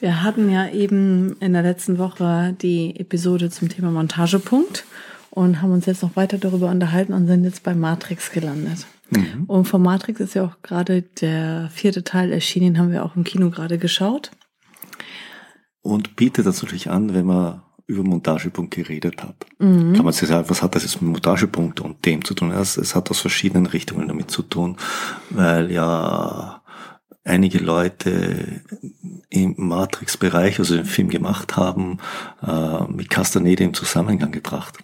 Wir hatten ja eben in der letzten Woche die Episode zum Thema Montagepunkt und haben uns jetzt noch weiter darüber unterhalten und sind jetzt bei Matrix gelandet. Mhm. Und von Matrix ist ja auch gerade der vierte Teil erschienen, haben wir auch im Kino gerade geschaut. Und bietet das natürlich an, wenn man über Montagepunkt geredet hat. Mhm. Kann man sich sagen, was hat das jetzt mit Montagepunkt und dem zu tun? Es, es hat aus verschiedenen Richtungen damit zu tun, weil ja einige Leute im Matrix-Bereich, also den Film gemacht haben, äh, mit Castaneda im Zusammenhang gebracht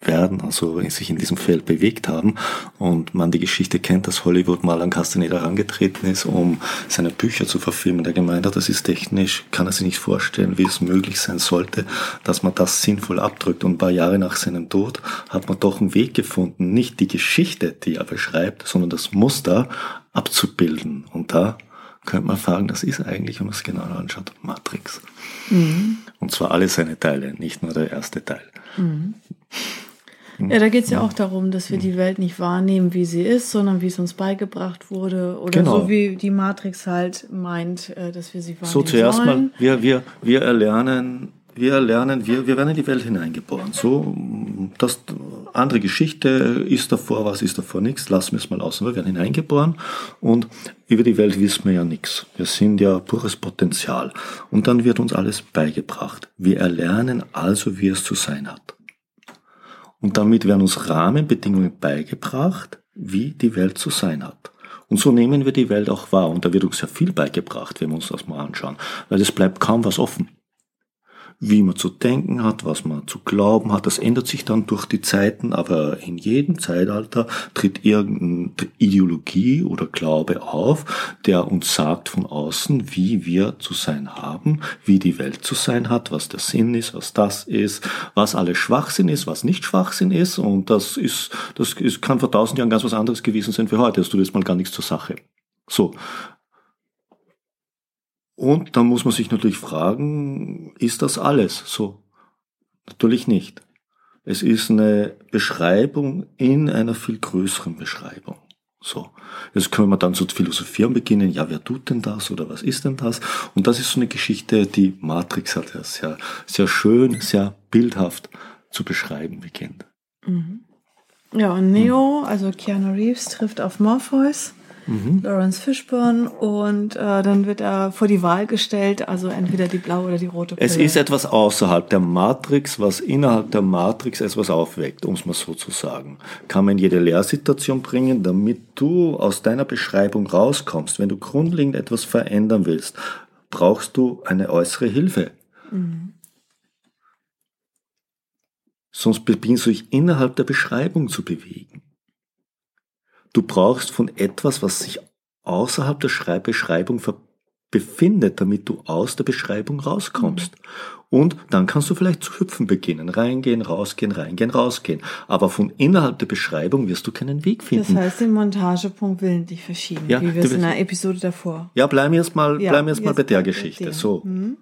werden, also sich in diesem Feld bewegt haben und man die Geschichte kennt, dass Hollywood mal an Castaneda herangetreten ist, um seine Bücher zu verfilmen. Der gemeint hat, das ist technisch, kann er sich nicht vorstellen, wie es möglich sein sollte, dass man das sinnvoll abdrückt. Und ein paar Jahre nach seinem Tod hat man doch einen Weg gefunden, nicht die Geschichte, die er beschreibt, sondern das Muster abzubilden. Und da könnte man fragen, das ist eigentlich, wenn man es genauer anschaut, Matrix. Mhm. Und zwar alle seine Teile, nicht nur der erste Teil. Mhm. Ja, da geht es ja auch darum, dass wir die Welt nicht wahrnehmen, wie sie ist, sondern wie es uns beigebracht wurde. Oder genau. so wie die Matrix halt meint, äh, dass wir sie wahrnehmen So zuerst sollen. mal, wir, wir, wir erlernen wir lernen, wir, wir werden in die Welt hineingeboren. So, das andere Geschichte ist davor, was ist davor nichts, lassen wir es mal aus. Wir werden hineingeboren und über die Welt wissen wir ja nichts. Wir sind ja pures Potenzial. Und dann wird uns alles beigebracht. Wir erlernen also, wie es zu sein hat. Und damit werden uns Rahmenbedingungen beigebracht, wie die Welt zu sein hat. Und so nehmen wir die Welt auch wahr. Und da wird uns ja viel beigebracht, wenn wir uns das mal anschauen. Weil es bleibt kaum was offen wie man zu denken hat, was man zu glauben hat. Das ändert sich dann durch die Zeiten, aber in jedem Zeitalter tritt irgendeine Ideologie oder Glaube auf, der uns sagt von außen, wie wir zu sein haben, wie die Welt zu sein hat, was der Sinn ist, was das ist, was alles Schwachsinn ist, was nicht Schwachsinn ist. Und das ist, das ist, kann vor tausend Jahren ganz was anderes gewesen sein für heute. Das tut jetzt mal gar nichts zur Sache. So, und dann muss man sich natürlich fragen, ist das alles so? Natürlich nicht. Es ist eine Beschreibung in einer viel größeren Beschreibung. So. Jetzt können wir dann zu philosophieren beginnen. Ja, wer tut denn das oder was ist denn das? Und das ist so eine Geschichte, die Matrix hat ja sehr, sehr schön, sehr bildhaft zu beschreiben beginnt. Mhm. Ja, und Neo, also Keanu Reeves trifft auf Morpheus mhm. Lawrence Fishburne und äh, dann wird er vor die Wahl gestellt, also entweder die blaue oder die rote Pille. Es ist etwas außerhalb der Matrix, was innerhalb der Matrix etwas aufweckt, um es mal so zu sagen. Kann man in jede Lehrsituation bringen, damit du aus deiner Beschreibung rauskommst. Wenn du grundlegend etwas verändern willst, brauchst du eine äußere Hilfe. Mhm. Sonst beginnst du dich innerhalb der Beschreibung zu bewegen. Du brauchst von etwas, was sich außerhalb der Beschreibung befindet, damit du aus der Beschreibung rauskommst. Mhm. Und dann kannst du vielleicht zu hüpfen beginnen. Reingehen, rausgehen, reingehen, rausgehen. Aber von innerhalb der Beschreibung wirst du keinen Weg finden. Das heißt, den Montagepunkt willentlich verschieben, ja, wie wir es in der Episode davor. Ja, bleiben wir jetzt mal, ja, bleiben wir jetzt mal bei der Geschichte. So. Mhm.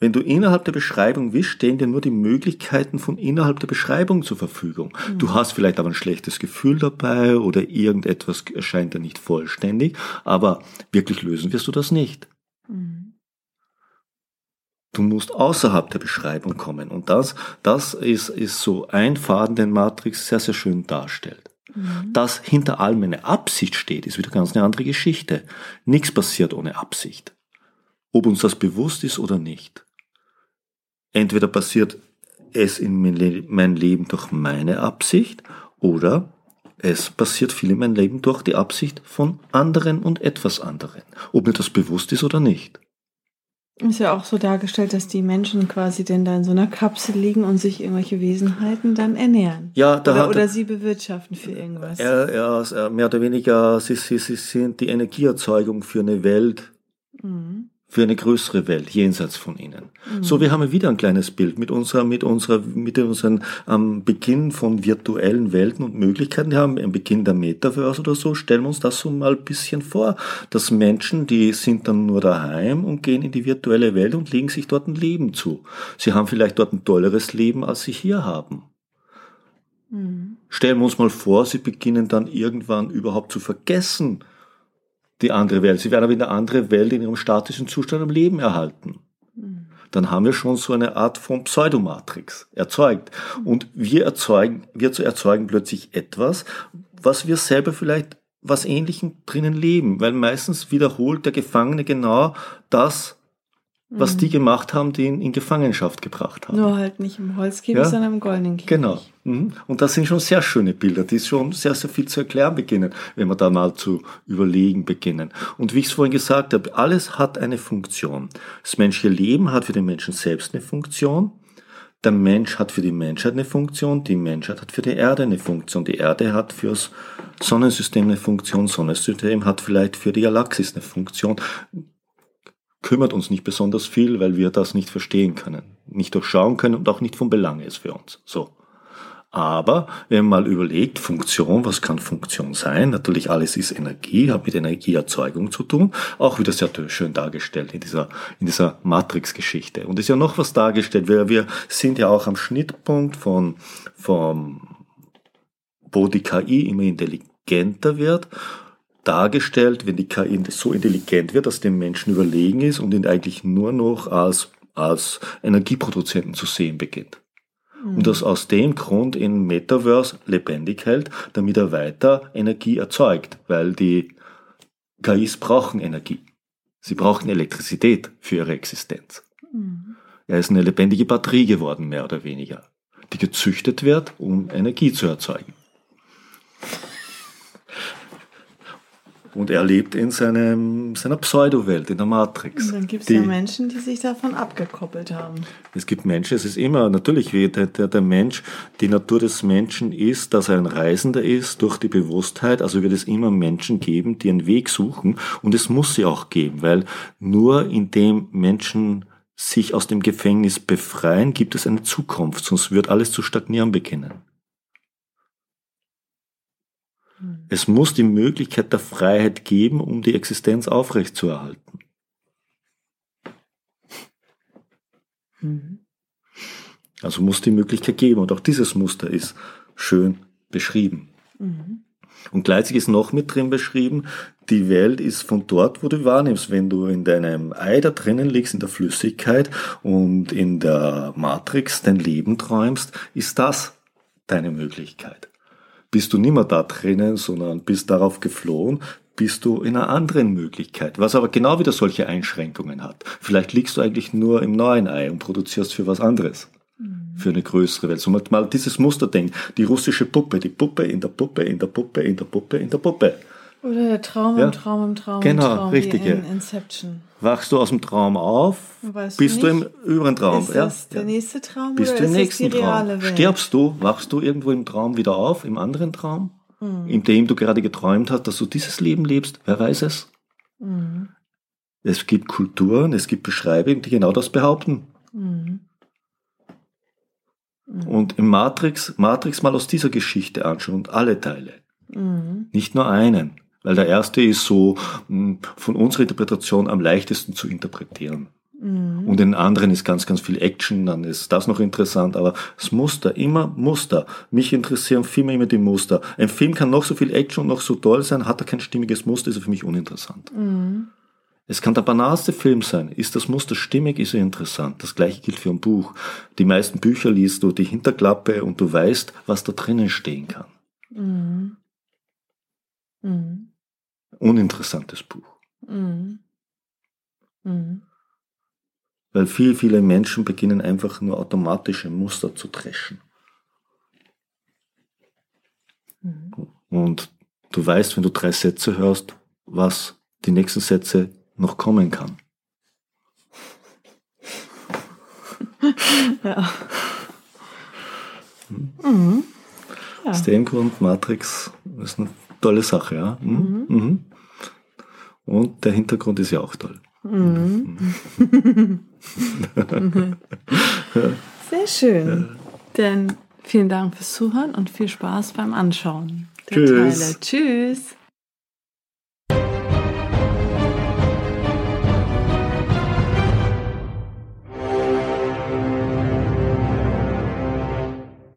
Wenn du innerhalb der Beschreibung bist, stehen dir nur die Möglichkeiten von innerhalb der Beschreibung zur Verfügung. Mhm. Du hast vielleicht aber ein schlechtes Gefühl dabei oder irgendetwas erscheint dir nicht vollständig, aber wirklich lösen wirst du das nicht. Mhm. Du musst außerhalb der Beschreibung kommen und das, das ist, ist so ein Faden, den Matrix sehr, sehr schön darstellt. Mhm. Dass hinter allem eine Absicht steht, ist wieder ganz eine andere Geschichte. Nichts passiert ohne Absicht. Ob uns das bewusst ist oder nicht entweder passiert es in mein Leben durch meine Absicht oder es passiert viel in meinem Leben durch die Absicht von anderen und etwas anderen, ob mir das bewusst ist oder nicht. Ist ja auch so dargestellt, dass die Menschen quasi denn da in so einer Kapsel liegen und sich irgendwelche Wesenheiten dann ernähren. Ja, da oder, oder sie bewirtschaften für irgendwas. Ja, ja mehr oder weniger, sie, sie, sie sind die Energieerzeugung für eine Welt, mhm für eine größere Welt jenseits von ihnen. Mhm. So, wir haben wieder ein kleines Bild mit unserer, mit unserer, mit unseren am Beginn von virtuellen Welten und Möglichkeiten. Wir haben am Beginn der Metaverse oder so. Stellen wir uns das so mal ein bisschen vor, dass Menschen, die sind dann nur daheim und gehen in die virtuelle Welt und legen sich dort ein Leben zu. Sie haben vielleicht dort ein tolleres Leben, als sie hier haben. Mhm. Stellen wir uns mal vor, sie beginnen dann irgendwann überhaupt zu vergessen, die andere Welt. Sie werden aber in der andere Welt in ihrem statischen Zustand am Leben erhalten. Dann haben wir schon so eine Art von Pseudomatrix erzeugt. Und wir erzeugen, wir zu erzeugen plötzlich etwas, was wir selber vielleicht was Ähnlichem drinnen leben, weil meistens wiederholt der Gefangene genau das, was mhm. die gemacht haben, die ihn in Gefangenschaft gebracht haben. Nur halt nicht im Holzkäfig, ja? sondern im goldenen Käfig. Genau. Mhm. Und das sind schon sehr schöne Bilder, die schon sehr, sehr viel zu erklären beginnen, wenn wir da mal zu überlegen beginnen. Und wie ich es vorhin gesagt habe, alles hat eine Funktion. Das menschliche Leben hat für den Menschen selbst eine Funktion. Der Mensch hat für die Menschheit eine Funktion, die Menschheit hat für die Erde eine Funktion, die Erde hat fürs Sonnensystem eine Funktion, Sonnensystem hat vielleicht für die Galaxis eine Funktion kümmert uns nicht besonders viel, weil wir das nicht verstehen können, nicht durchschauen können und auch nicht von Belang ist für uns. So. Aber wenn man mal überlegt, Funktion, was kann Funktion sein? Natürlich alles ist Energie, hat mit Energieerzeugung zu tun. Auch wieder sehr schön dargestellt in dieser, in dieser Matrix-Geschichte. Und ist ja noch was dargestellt. Wir, wir sind ja auch am Schnittpunkt von, vom, wo die KI immer intelligenter wird dargestellt, wenn die KI so intelligent wird, dass dem Menschen überlegen ist und ihn eigentlich nur noch als, als Energieproduzenten zu sehen beginnt. Mhm. Und das aus dem Grund in Metaverse lebendig hält, damit er weiter Energie erzeugt, weil die KIs brauchen Energie. Sie brauchen Elektrizität für ihre Existenz. Mhm. Er ist eine lebendige Batterie geworden, mehr oder weniger, die gezüchtet wird, um Energie zu erzeugen. Und er lebt in seinem, seiner Pseudo-Welt, in der Matrix. Und dann gibt es ja Menschen, die sich davon abgekoppelt haben. Es gibt Menschen, es ist immer natürlich wie der, der, der Mensch, die Natur des Menschen ist, dass er ein Reisender ist durch die Bewusstheit. Also wird es immer Menschen geben, die einen Weg suchen. Und es muss sie auch geben, weil nur indem Menschen sich aus dem Gefängnis befreien, gibt es eine Zukunft, sonst wird alles zu stagnieren beginnen. Hm. Es muss die Möglichkeit der Freiheit geben, um die Existenz aufrechtzuerhalten. Mhm. Also muss die Möglichkeit geben und auch dieses Muster ist schön beschrieben. Mhm. Und gleichzeitig ist noch mit drin beschrieben, die Welt ist von dort, wo du wahrnimmst. Wenn du in deinem Ei da drinnen liegst, in der Flüssigkeit und in der Matrix dein Leben träumst, ist das deine Möglichkeit bist du nicht mehr da drinnen, sondern bist darauf geflohen, bist du in einer anderen Möglichkeit, was aber genau wieder solche Einschränkungen hat. Vielleicht liegst du eigentlich nur im neuen Ei und produzierst für was anderes. Mhm. Für eine größere Welt. So mal dieses Muster denkt. Die russische Puppe, die Puppe in der Puppe, in der Puppe, in der Puppe, in der Puppe. Oder der Traum ja? im Traum im Traum genau, im Traum. Richtig, in Inception. Wachst du aus dem Traum auf, weißt bist du, du, im überen Traum. Ist das ja? der nächste Traum bist oder du im ist nächsten das die reale Traum? Welt? Stirbst du, wachst du irgendwo im Traum wieder auf, im anderen Traum, mhm. in dem du gerade geträumt hast, dass du dieses Leben lebst? Wer weiß es? Mhm. Es gibt Kulturen, es gibt Beschreibungen, die genau das behaupten. Mhm. Und im Matrix, Matrix mal aus dieser Geschichte anschauen und alle Teile. Mhm. Nicht nur einen. Weil der erste ist so hm, von unserer Interpretation am leichtesten zu interpretieren. Mhm. Und in anderen ist ganz, ganz viel Action, dann ist das noch interessant, aber das Muster, immer Muster. Mich interessieren viel immer die Muster. Ein Film kann noch so viel Action und noch so toll sein, hat er kein stimmiges Muster, ist er für mich uninteressant. Mhm. Es kann der banalste Film sein. Ist das Muster stimmig, ist er interessant. Das gleiche gilt für ein Buch. Die meisten Bücher liest du die Hinterklappe und du weißt, was da drinnen stehen kann. Mhm. Mhm. Uninteressantes Buch. Mhm. Mhm. Weil viel, viele Menschen beginnen einfach nur automatische Muster zu dreschen. Mhm. Und du weißt, wenn du drei Sätze hörst, was die nächsten Sätze noch kommen kann. ja. Hm? Mhm. ja. Aus dem Grund, Matrix ist eine tolle Sache, ja. Mhm. Mhm. Und der Hintergrund ist ja auch toll. Sehr schön. Dann vielen Dank fürs Zuhören und viel Spaß beim Anschauen Tschüss. Tschüss.